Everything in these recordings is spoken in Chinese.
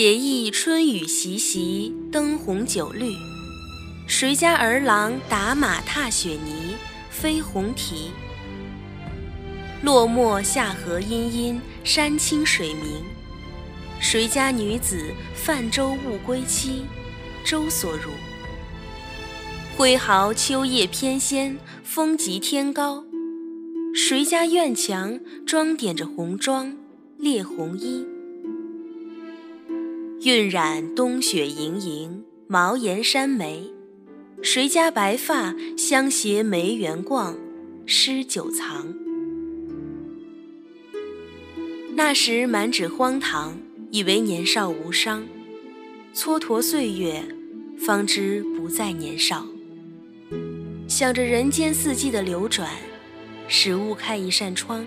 且忆春雨习习，灯红酒绿。谁家儿郎打马踏雪泥，飞红蹄。落寞下河阴阴，山清水明。谁家女子泛舟误归期，舟所如。挥毫秋叶翩跹，风急天高。谁家院墙装点着红妆，猎红衣。晕染冬雪盈盈，茅檐山梅。谁家白发相携梅园逛，诗酒藏。那时满纸荒唐，以为年少无伤。蹉跎岁月，方知不再年少。想着人间四季的流转，始悟开一扇窗，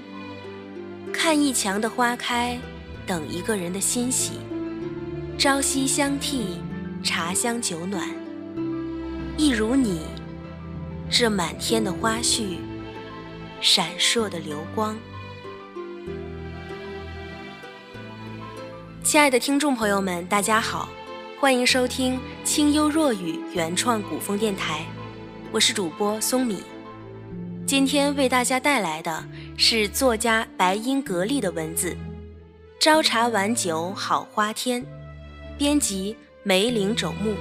看一墙的花开，等一个人的欣喜。朝夕相替，茶香酒暖，一如你，这满天的花絮，闪烁的流光。亲爱的听众朋友们，大家好，欢迎收听清幽若雨原创古风电台，我是主播松米。今天为大家带来的是作家白英格丽的文字，《朝茶晚酒好花天》。编辑梅岭肘木。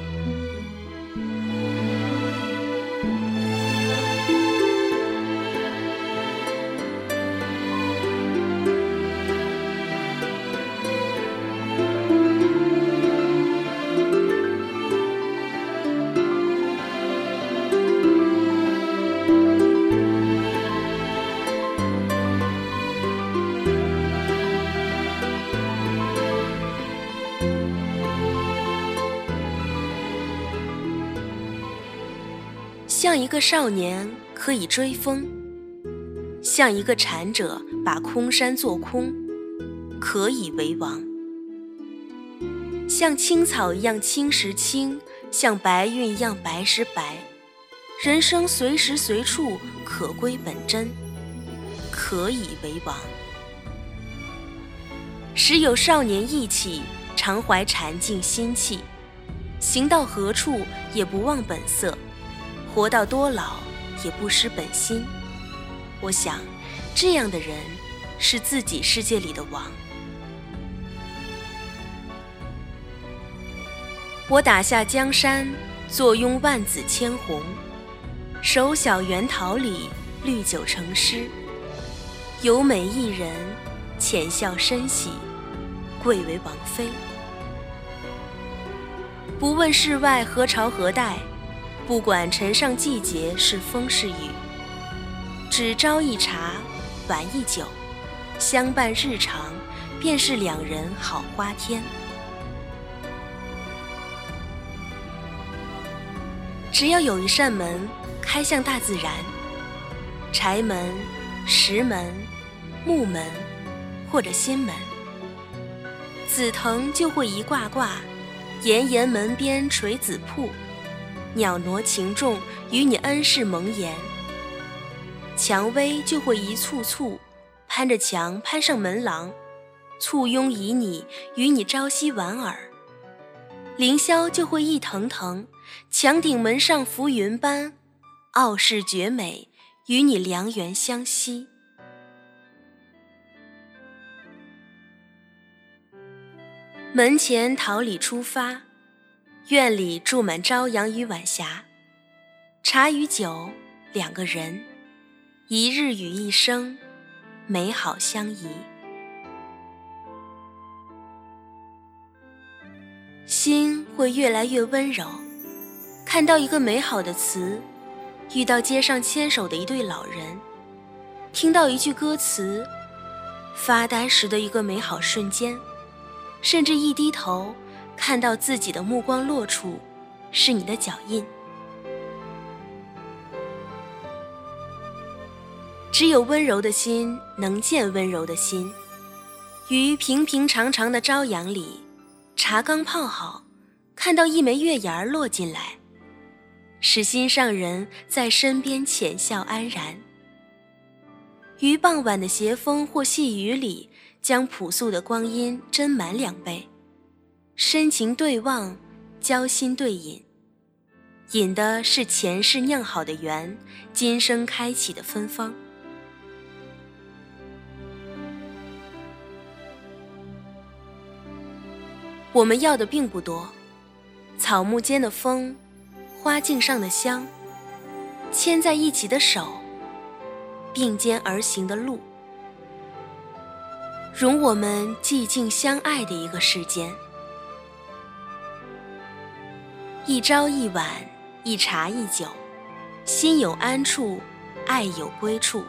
像一个少年可以追风，像一个禅者把空山做空，可以为王。像青草一样青时青，像白云一样白时白。人生随时随处可归本真，可以为王。时有少年意气，常怀禅境心气，行到何处也不忘本色。活到多老也不失本心，我想，这样的人是自己世界里的王。我打下江山，坐拥万紫千红，手小圆桃李，绿酒成诗。有美一人，浅笑深喜，贵为王妃。不问世外何朝何代。不管尘上季节是风是雨，只朝一茶，晚一酒，相伴日常，便是两人好花天。只要有一扇门开向大自然，柴门、石门、木门或者心门，紫藤就会一挂挂，炎炎门边垂紫瀑。袅娜情重，与你恩势蒙言；蔷薇就会一簇簇，攀着墙攀上门廊，簇拥旖旎，与你朝夕莞尔；凌霄就会一腾腾，墙顶门上浮云般，傲视绝美，与你良缘相惜。门前桃李初发。院里住满朝阳与晚霞，茶与酒两个人，一日与一生，美好相宜。心会越来越温柔，看到一个美好的词，遇到街上牵手的一对老人，听到一句歌词，发呆时的一个美好瞬间，甚至一低头。看到自己的目光落处，是你的脚印。只有温柔的心能见温柔的心。于平平常常的朝阳里，茶刚泡好，看到一枚月牙儿落进来，使心上人在身边浅笑安然。于傍晚的斜风或细雨里，将朴素的光阴斟满两杯。深情对望，交心对饮，饮的是前世酿好的缘，今生开启的芬芳。我们要的并不多，草木间的风，花径上的香，牵在一起的手，并肩而行的路，容我们寂静相爱的一个世间。一朝一晚，一茶一酒，心有安处，爱有归处。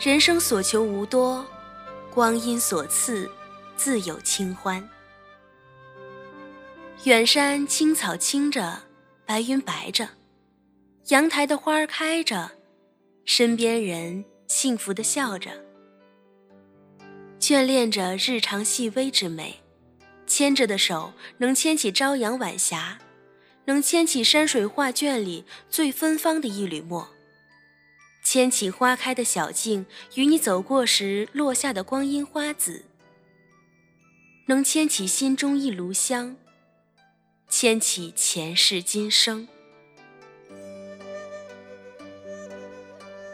人生所求无多，光阴所赐，自有清欢。远山青草青着，白云白着，阳台的花儿开着，身边人幸福的笑着，眷恋着日常细微之美，牵着的手能牵起朝阳晚霞。能牵起山水画卷里最芬芳的一缕墨，牵起花开的小径与你走过时落下的光阴花籽，能牵起心中一炉香，牵起前世今生。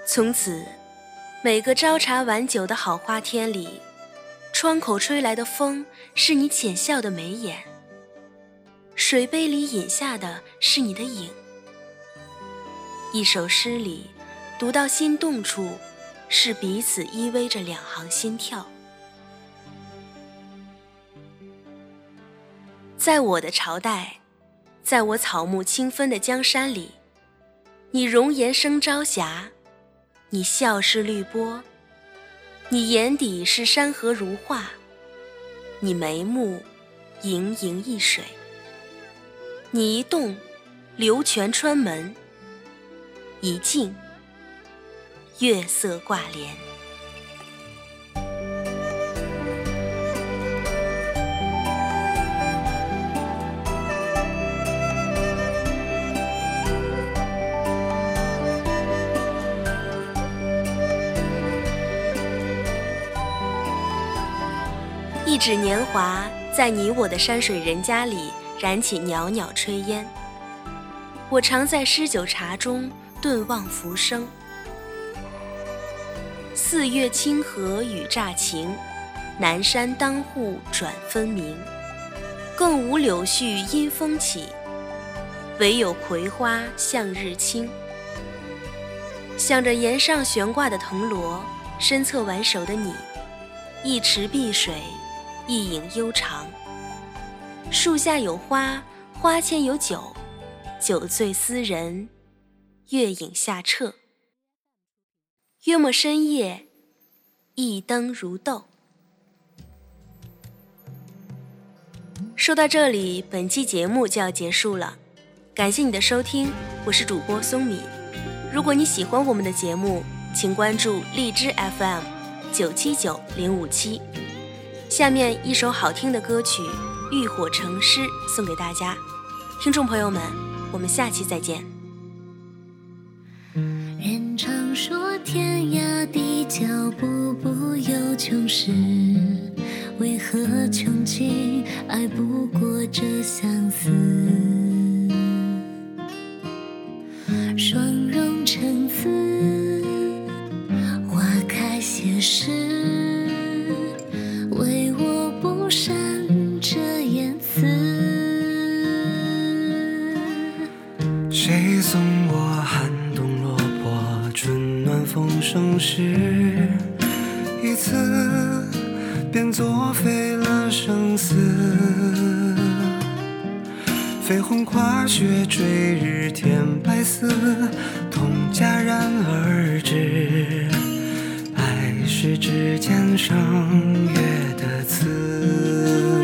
从此，每个朝茶晚酒的好花天里，窗口吹来的风是你浅笑的眉眼。水杯里饮下的是你的影，一首诗里读到心动处，是彼此依偎着两行心跳。在我的朝代，在我草木清芬的江山里，你容颜生朝霞，你笑是绿波，你眼底是山河如画，你眉目盈盈一水。你一动，流泉穿门；一静，月色挂帘。一指年华，在你我的山水人家里。燃起袅袅炊烟，我常在诗酒茶中顿望浮生。四月清河雨乍晴，南山当户转分明。更无柳絮因风起，唯有葵花向日倾。想着檐上悬挂的藤萝，身侧挽手的你，一池碧水，一影悠长。树下有花，花前有酒，酒醉思人，月影下彻。约莫深夜，一灯如豆。说到这里，本期节目就要结束了，感谢你的收听，我是主播松米。如果你喜欢我们的节目，请关注荔枝 FM 九七九零五七。下面一首好听的歌曲。浴火成诗送给大家，听众朋友们，我们下期再见。人常说天涯地角步步有穷时，为何穷尽爱不过这相思？双是一次，便作废了生死。飞鸿跨雪追日添白丝，痛戛然而止。爱是指尖上月的刺。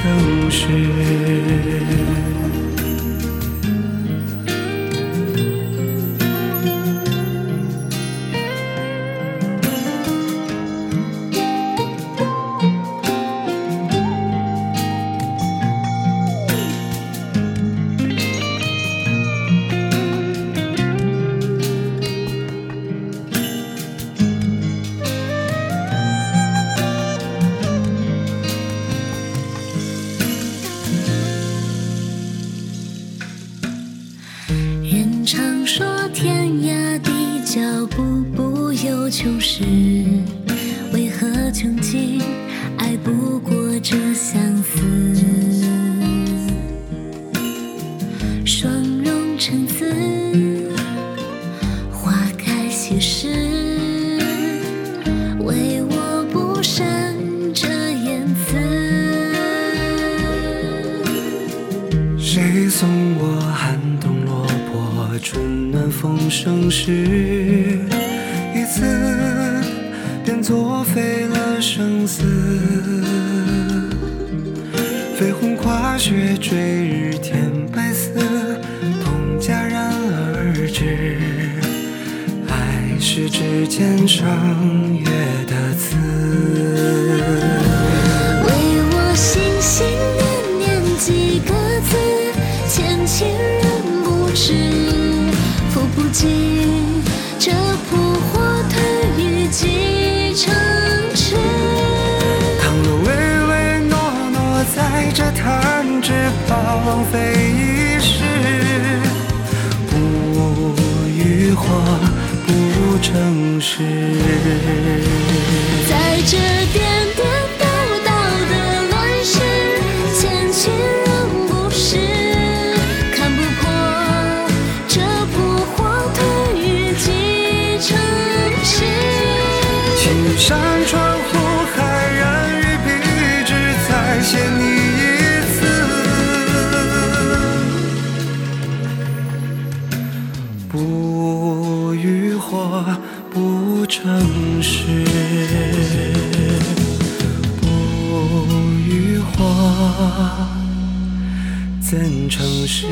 城市。容成字，花开谢时，唯我不善这言辞。谁送我寒冬落魄，春暖风生时？一次便作废了生死。飞鸿跨雪追日天指尖上月的刺。为我心心念念几个字，千千人不知，付不尽这扑火退于几城池。倘若唯唯诺诺在这弹指旁飞一世，不与火不成事。在这颠颠倒倒的乱世，千千人不识，看不破这扑火退于几城市。青山传呼城市不与花，怎成诗？